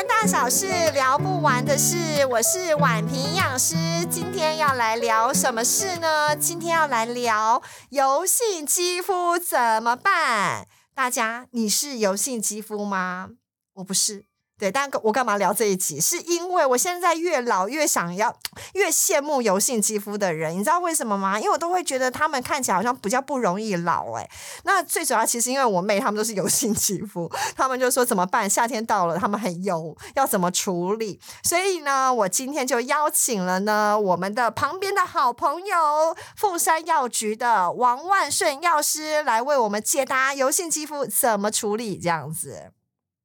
人大小事，聊不完的事。我是婉平营养师，今天要来聊什么事呢？今天要来聊油性肌肤怎么办？大家，你是油性肌肤吗？我不是。对，但我干嘛聊这一集？是因为我现在越老越想要，越羡慕油性肌肤的人。你知道为什么吗？因为我都会觉得他们看起来好像比较不容易老。哎，那最主要其实因为我妹他们都是油性肌肤，他们就说怎么办？夏天到了，他们很油，要怎么处理？所以呢，我今天就邀请了呢我们的旁边的好朋友凤山药局的王万顺药师来为我们解答油性肌肤怎么处理这样子。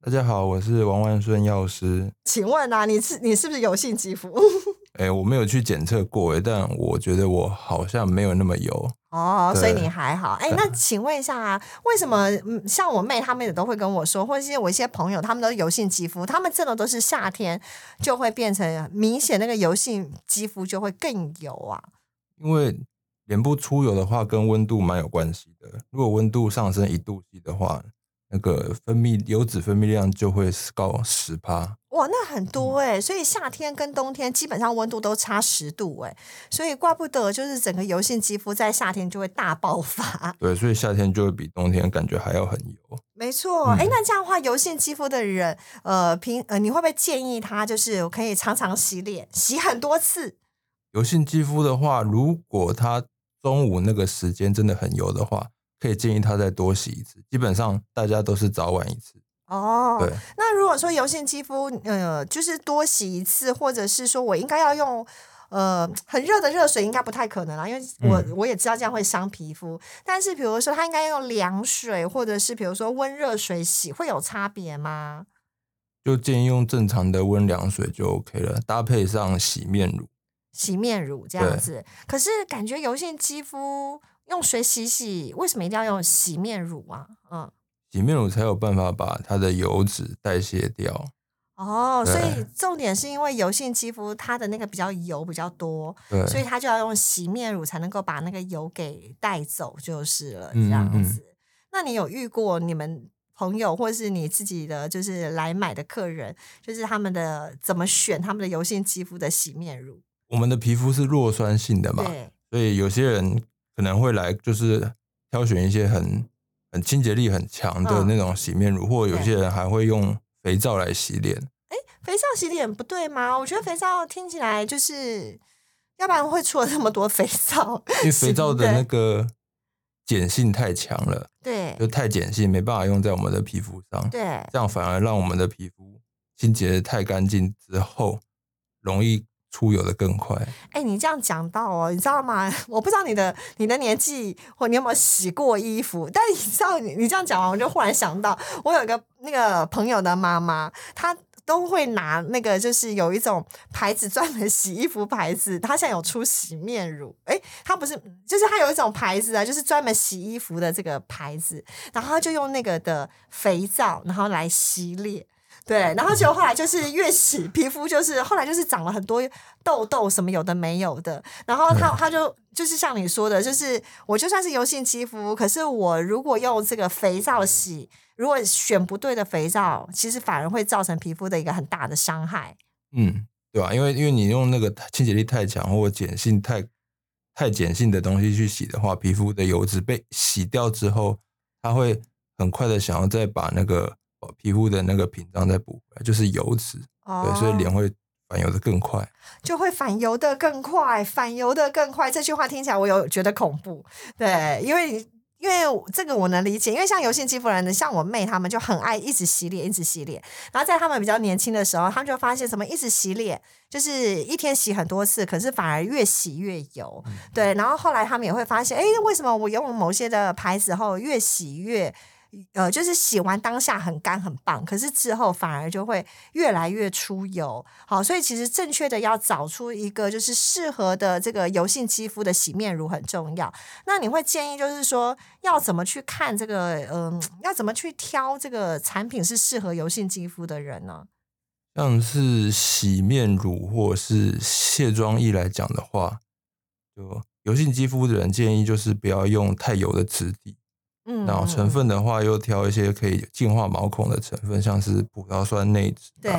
大家好，我是王万顺药师。请问啊，你是你是不是油性肌肤？哎，我没有去检测过哎，但我觉得我好像没有那么油哦，所以你还好。哎，那请问一下啊，为什么像我妹她们也都会跟我说，或者是我一些朋友他们都是油性肌肤，他们真的都是夏天就会变成明显那个油性肌肤就会更油啊？因为脸部出油的话，跟温度蛮有关系的。如果温度上升一度 C 的话。那个分泌油脂分泌量就会高十趴，哇，那很多哎，所以夏天跟冬天基本上温度都差十度哎，所以怪不得就是整个油性肌肤在夏天就会大爆发。对，所以夏天就会比冬天感觉还要很油。没错，哎，那这样的话，油性肌肤的人，呃，平呃，你会不会建议他就是可以常常洗脸，洗很多次？油性肌肤的话，如果他中午那个时间真的很油的话。可以建议他再多洗一次，基本上大家都是早晚一次。哦，对。那如果说油性肌肤，呃，就是多洗一次，或者是说我应该要用呃很热的热水，应该不太可能啦，因为我我也知道这样会伤皮肤。但是比如说他应该用凉水，或者是比如说温热水洗，会有差别吗？就建议用正常的温凉水就 OK 了，搭配上洗面乳。洗面乳这样子，可是感觉油性肌肤。用水洗洗，为什么一定要用洗面乳啊？嗯，洗面乳才有办法把它的油脂代谢掉。哦，所以重点是因为油性肌肤它的那个比较油比较多，对，所以它就要用洗面乳才能够把那个油给带走，就是了这样子。那你有遇过你们朋友或是你自己的就是来买的客人，就是他们的怎么选他们的油性肌肤的洗面乳？我们的皮肤是弱酸性的嘛，对，所以有些人。可能会来就是挑选一些很很清洁力很强的那种洗面乳，或有些人还会用肥皂来洗脸。哎，肥皂洗脸不对吗？我觉得肥皂听起来就是，要不然会出了那么多肥皂。因为肥皂的那个碱性太强了，对，就太碱性，没办法用在我们的皮肤上。对，这样反而让我们的皮肤清洁的太干净之后，容易。出油的更快。哎，你这样讲到哦，你知道吗？我不知道你的你的年纪或你有没有洗过衣服，但你知道，你你这样讲完，我就忽然想到，我有一个那个朋友的妈妈，她都会拿那个，就是有一种牌子专门洗衣服牌子，她现在有出洗面乳。哎，她不是，就是她有一种牌子啊，就是专门洗衣服的这个牌子，然后她就用那个的肥皂，然后来洗脸。对，然后结果后来就是越洗皮肤就是后来就是长了很多痘痘什么有的没有的，然后他他就就是像你说的，就是我就算是油性肌肤，可是我如果用这个肥皂洗，如果选不对的肥皂，其实反而会造成皮肤的一个很大的伤害。嗯，对吧？因为因为你用那个清洁力太强或碱性太太碱性的东西去洗的话，皮肤的油脂被洗掉之后，它会很快的想要再把那个。皮肤的那个屏障再补回来，就是油脂，对，所以脸会反油的更快，就会反油的更快，反油的更快。这句话听起来我有觉得恐怖，对，因为因为这个我能理解，因为像油性肌肤人的，像我妹他们就很爱一直洗脸，一直洗脸。然后在他们比较年轻的时候，他们就发现什么一直洗脸，就是一天洗很多次，可是反而越洗越油，对。然后后来他们也会发现，哎，为什么我用某些的牌子后越洗越。呃，就是洗完当下很干很棒，可是之后反而就会越来越出油。好，所以其实正确的要找出一个就是适合的这个油性肌肤的洗面乳很重要。那你会建议就是说要怎么去看这个？嗯，要怎么去挑这个产品是适合油性肌肤的人呢？像是洗面乳或是卸妆液来讲的话，就油性肌肤的人建议就是不要用太油的质地。嗯，然后成分的话，又挑一些可以净化毛孔的成分，像是葡萄酸内酯，对，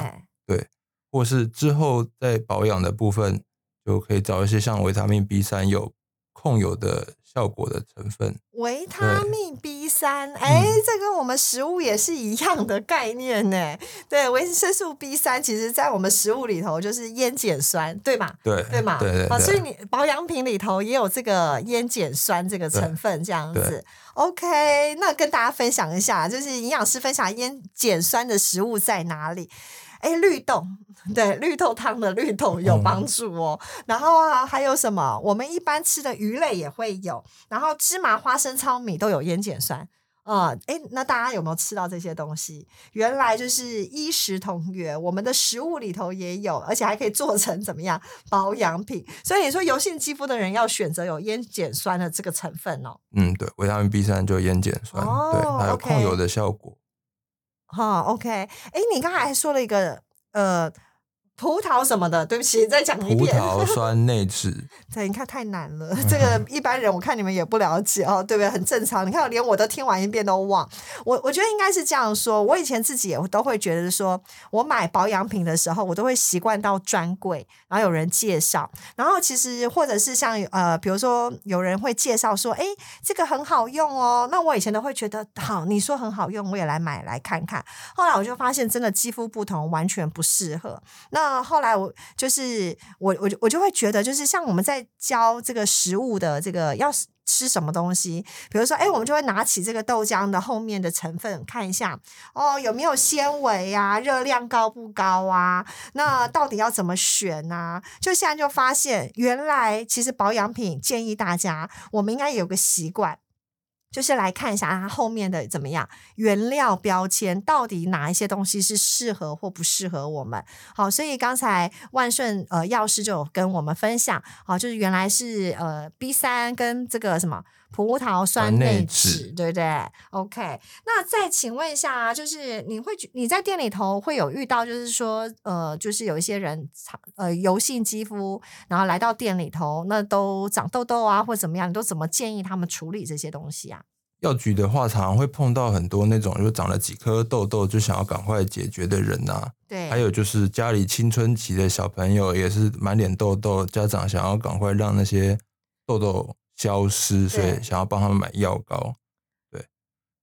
对，或是之后在保养的部分，就可以找一些像维他命 B 三有控油的效果的成分。维他命 B 三，哎，嗯这跟我们食物也是一样的概念呢。对，维生素 B 三，其实在我们食物里头就是烟碱酸，对嘛？对对嘛？啊，对对对，所以你保养品里头也有这个烟碱酸这个成分，这样子。OK，那跟大家分享一下，就是营养师分享烟碱酸的食物在哪里？哎，绿豆，对，绿豆汤的绿豆有帮助哦。然后啊，还有什么？我们一般吃的鱼类也会有，然后芝麻、花生、糙米都有烟碱酸。啊，哎、那大家有没有吃到这些东西？原来就是衣食同源，我们的食物里头也有，而且还可以做成怎么样保养品。所以你说油性肌肤的人要选择有烟碱酸的这个成分哦。嗯，对，维他命 B 三就烟碱酸，哦对，它有控油的效果。哈，OK，哎，你刚才还说了一个呃葡萄什么的，对不起，再讲一葡遍。萄酸内酯，对，你看太难了，这个一般人我看你们也不了解哦，对不对？很正常。你看，连我都听完一遍都忘。我我觉得应该是这样说，我以前自己也都会觉得说，我买保养品的时候，我都会习惯到专柜，然后有人介绍，然后其实或者是像呃，比如说有人会介绍说，哎，这个很好用哦，那我以前都会觉得好，你说很好用，我也来买来看看。后来我就发现，真的肌肤不同，完全不适合。那那后来我就是我我就我就会觉得，就是像我们在教这个食物的这个要吃什么东西，比如说，哎，我们就会拿起这个豆浆的后面的成分看一下，哦，有没有纤维啊，热量高不高啊？那到底要怎么选呢、就现在就发现，原来其实保养品建议大家，我们应该有个习惯。就是来看一下它后面的怎么样原料标签，到底哪一些东西是适合或不适合我们。好，所以刚才万顺呃药师就有跟我们分享，好，就是原来是呃 B 三跟这个什么葡萄酸酸内内酯，酯对不对？OK，那再请问一下啊，就是你会觉你在店里头会有遇到，就是说呃，就是有一些人长呃油性肌肤，然后来到店里头，那都长痘痘啊或怎么样，你都怎么建议他们处理这些东西啊？药局的话，常常会碰到很多那种就长了几颗痘痘就想要赶快解决的人呐、对，还有就是家里青春期的小朋友也是满脸痘痘，家长想要赶快让那些痘痘消失，所以想要帮他们买药膏。对，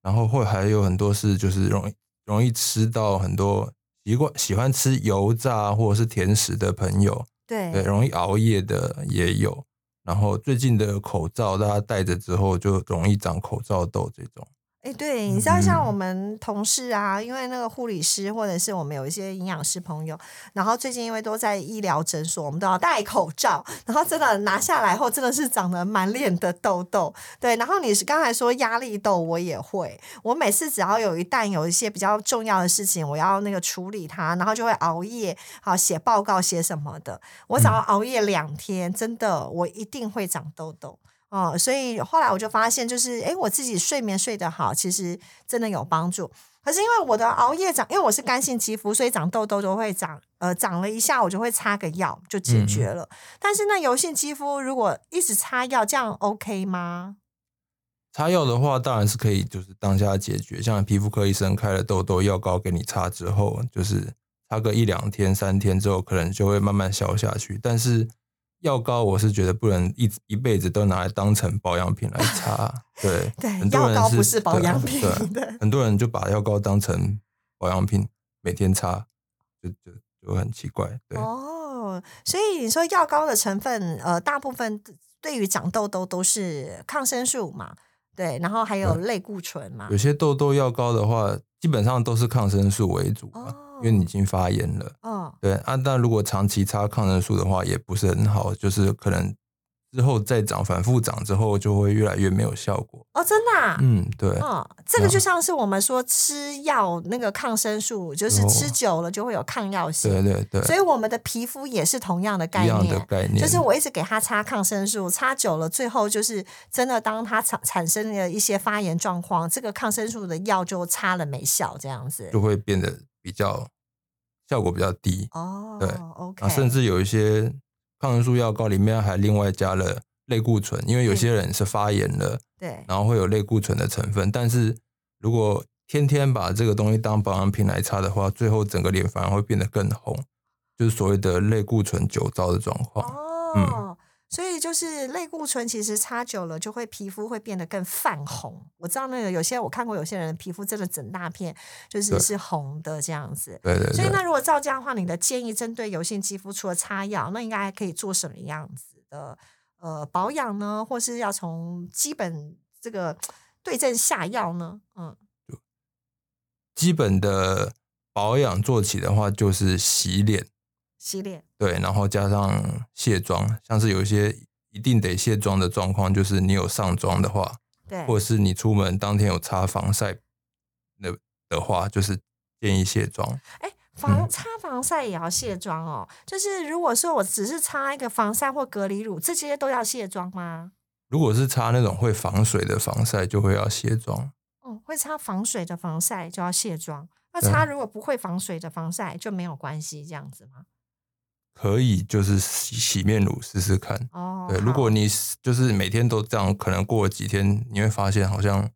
然后会还有很多是就是容易容易吃到很多习惯喜欢吃油炸或者是甜食的朋友，对对，容易熬夜的也有。然后最近的口罩，大家戴着之后就容易长口罩痘这种。哎，对，你知道像嗯我们同事啊，因为那个护理师或者是我们有一些营养师朋友，然后最近因为都在医疗诊所，我们都要戴口罩，然后真的拿下来后，真的是长得满脸的痘痘。对，然后你是刚才说压力痘，我也会，我每次只要有一旦有一些比较重要的事情，我要那个处理它，然后就会熬夜，好写报告写什么的，我只要熬夜两天，真的我一定会长痘痘。哦，所以后来我就发现，就是诶，我自己睡眠睡得好，其实真的有帮助。可是因为我的熬夜长，因为我是干性肌肤，所以长痘痘都会长，呃，长了一下我就会擦个药就解决了。但是那油性肌肤如果一直擦药，这样 OK 吗？擦药的话，当然是可以，就是当下解决。像皮肤科医生开了痘痘药膏给你擦之后，就是擦个一两天、三天之后，可能就会慢慢消下去。但是药膏，我是觉得不能一一辈子都拿来当成保养品来 擦。对，对很多人药膏不是保对养品对 对很多人就把药膏当成保养品，每天擦，就就就很奇怪。对，哦，所以你说药膏的成分，呃，大部分对于长痘痘都是抗生素嘛，对，然后还有类固醇嘛有，些痘痘药膏的话，基本上都是抗生素为主嘛，因为你已经发炎了。嗯，对啊，但如果长期擦抗生素的话，也不是很好，就是可能之后再长、反复长之后，就会越来越没有效果。哦，真的、啊，嗯，对，嗯，这个就像是我们说吃药那个抗生素，就是哦吃久了就会有抗药性。对对对，所以我们的皮肤也是同样的概一样的念，概念，就是我一直给它擦抗生素，擦久了，最后就是真的，当它产产生了一些发炎状况，这个抗生素的药就擦了没效，这样子。就会变得比较效果比较低。哦，对，OK，啊，甚至有一些抗生素药膏里面还另外加了类固醇，因为有些人是发炎了，对然后会有类固醇的成分，但是如果天天把这个东西当保养品来擦的话，最后整个脸反而会变得更红，就是所谓的类固醇酒糟的状况。哦，所以就是类固醇其实擦久了就会皮肤会变得更泛红。我知道那个有些我看过有些人的皮肤真的整大片就是是红的这样子。对对对，所以那如果照这样的话，你的建议针对油性肌肤除了擦药，那应该还可以做什么样子的呃保养呢？或是要从基本这个对症下药呢？嗯，基本的保养做起的话，就是洗脸，洗脸对，然后加上卸妆，像是有一些一定得卸妆的状况，就是你有上妆的话，对，或者是你出门当天有擦防晒的的话，就是建议卸妆。哎，防嗯擦防晒也要卸妆哦。就是如果说我只是擦一个防晒或隔离乳，这些都要卸妆吗？如果是擦那种会防水的防晒，就会要卸妆。哦，会擦防水的防晒就要卸妆。那擦如果不会防水的防晒就没有关系，这样子吗？可以就是洗洗面乳试试看。哦，对，如果你是就是每天都这样，可能过了几天，你会发现好像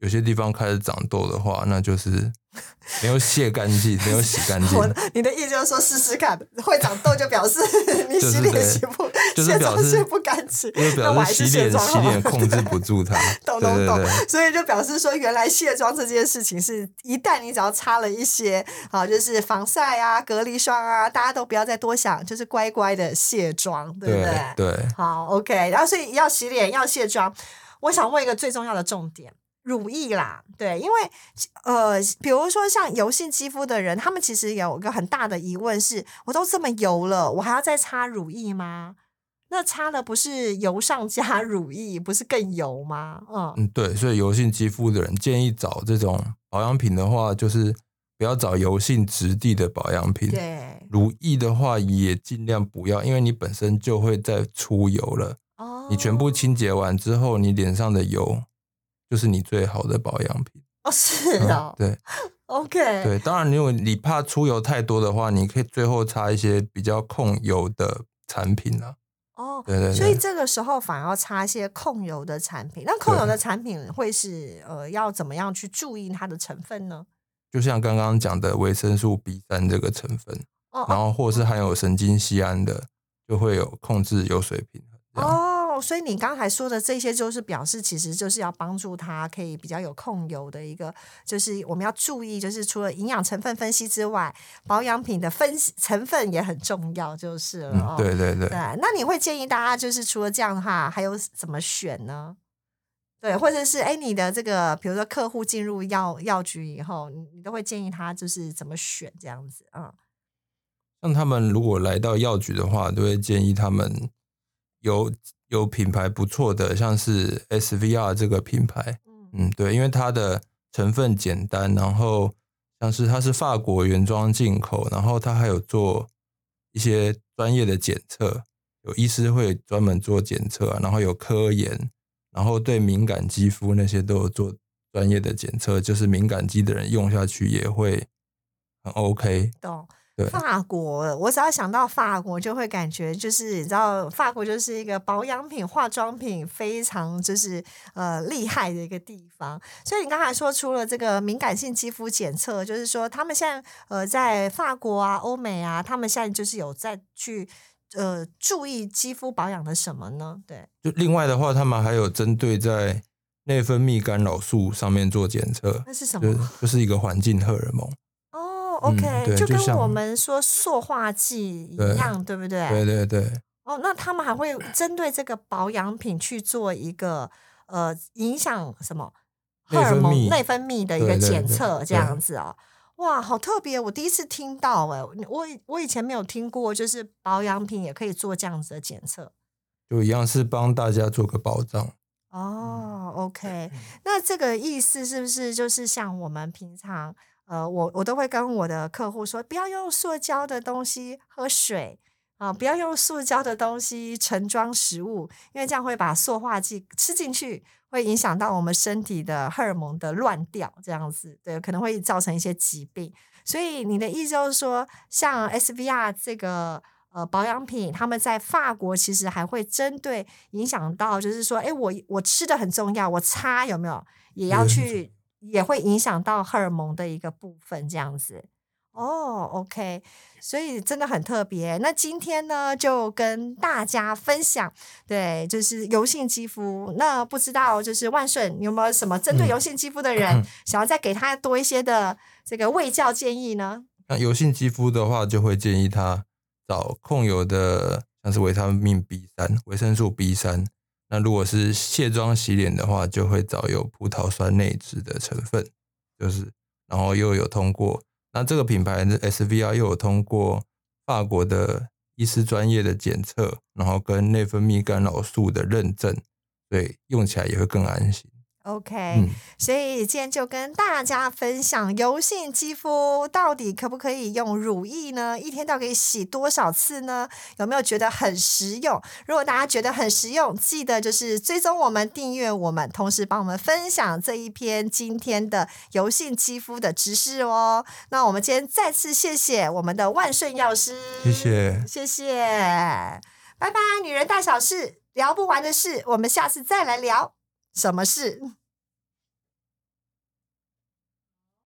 有些地方开始长痘的话，那就是 没有卸干净，没有洗干净我，你的意思就是说试试看，会长痘就表示 你洗脸洗不就是卸妆卸不干净，那我还表示洗脸是卸妆洗脸控制不住它。懂懂懂所以就表示说，原来卸妆这件事情是一旦你只要擦了一些啊，就是防晒啊、隔离霜啊，大家都不要再多想，就是乖乖的卸妆，对不对对，好，OK，然后所以要洗脸要卸妆。我想问一个最重要的重点，乳液啦，对，因为呃，比如说像油性肌肤的人，他们其实有一个很大的疑问是：我都这么油了，我还要再擦乳液吗？那擦了不是油上加乳液，不是更油吗？嗯，嗯对，所以油性肌肤的人建议找这种保养品的话，就是不要找油性质地的保养品。对，乳液的话也尽量不要，因为你本身就会再出油了。哦，你全部清洁完之后，你脸上的油就是你最好的保养品。哦，是嗯哦、对 o k 对，当然，如果你怕出油太多的话，你可以最后擦一些比较控油的产品啊。哦，对对所以这个时候反而要擦一些控油的产品。那控油的产品会是呃要怎么样去注意它的成分呢？就像刚刚讲的维生素 B 三这个成分，哦然后或是含有神经酰胺的，就会有控制油水平衡。这所以你刚才说的这些，就是表示其实就是要帮助他可以比较有控油的一个，就是我们要注意，就是除了营养成分分析之外，保养品的分析成分也很重要，就是了。哦嗯，对对对对，那你会建议大家就是除了这样的话，还有怎么选呢？对，或者是哎，你的这个比如说客户进入药药局以后，你你都会建议他就是怎么选这样子，嗯，像他们如果来到药局的话，都会建议他们有有品牌不错的，像是 SVR 这个品牌，嗯嗯，对，因为它的成分简单，然后像是它是法国原装进口，然后它还有做一些专业的检测，有医师会专门做检测啊，然后有科研，然后对敏感肌肤那些都有做专业的检测，就是敏感肌的人用下去也会很 OK。懂。对法国，我只要想到法国，就会感觉就是你知道，法国就是一个保养品、化妆品非常就是呃厉害的一个地方。所以你刚才说，出了这个敏感性肌肤检测，就是说他们现在呃在法国啊、欧美啊，他们现在就是有在去呃注意肌肤保养的什么呢？对，就另外的话，他们还有针对在内分泌干扰素上面做检测，那是什就么？就是一个环境荷尔蒙。，OK，、就跟我们说塑化剂一对样，对不对？对对对，哦，那他们还会针对这个保养品去做一个呃影响什么荷尔蒙内分泌的一个检测，这样子哦。哇，好特别！我第一次听到哎，我我以前没有听过，就是保养品也可以做这样子的检测。就一样是帮大家做个保障。哦，OK，那这个意思是不是就是像我们平常呃，我我都会跟我的客户说，不要用塑胶的东西喝水啊、不要用塑胶的东西盛装食物，因为这样会把塑化剂吃进去，会影响到我们身体的荷尔蒙的乱掉，这样子对，可能会造成一些疾病。所以你的意思就是说，像 SVR 这个呃保养品，他们在法国其实还会针对影响到，就是说，哎，我我吃的很重要，我擦有没有也要去也会影响到荷尔蒙的一个部分，这样子。哦，OK，所以真的很特别。那今天呢，就跟大家分享，对，就是油性肌肤。那不知道就是万顺有没有什么针对油性肌肤的人，想要再给他多一些的这个卫教建议呢？那油性肌肤的话，就会建议他找控油的，像是维他命 B 三、维生素 B 三。那如果是卸妆洗脸的话，就会找有葡萄酸内酯的成分，就是然后又有通过。那这个品牌的 SVR 又有通过法国的医师专业的检测，然后跟内分泌干扰素的认证，所以用起来也会更安心。OK，所以今天就跟大家分享油性肌肤到底可不可以用乳液呢？一天到底可以洗多少次呢？有没有觉得很实用？如果大家觉得很实用，记得就是追踪我们、订阅我们，同时帮我们分享这一篇今天的油性肌肤的知识哦。那我们今天再次谢谢我们的万顺药师，谢谢，谢谢，拜拜！女人大小事，聊不完的事，我们下次再来聊。什么事？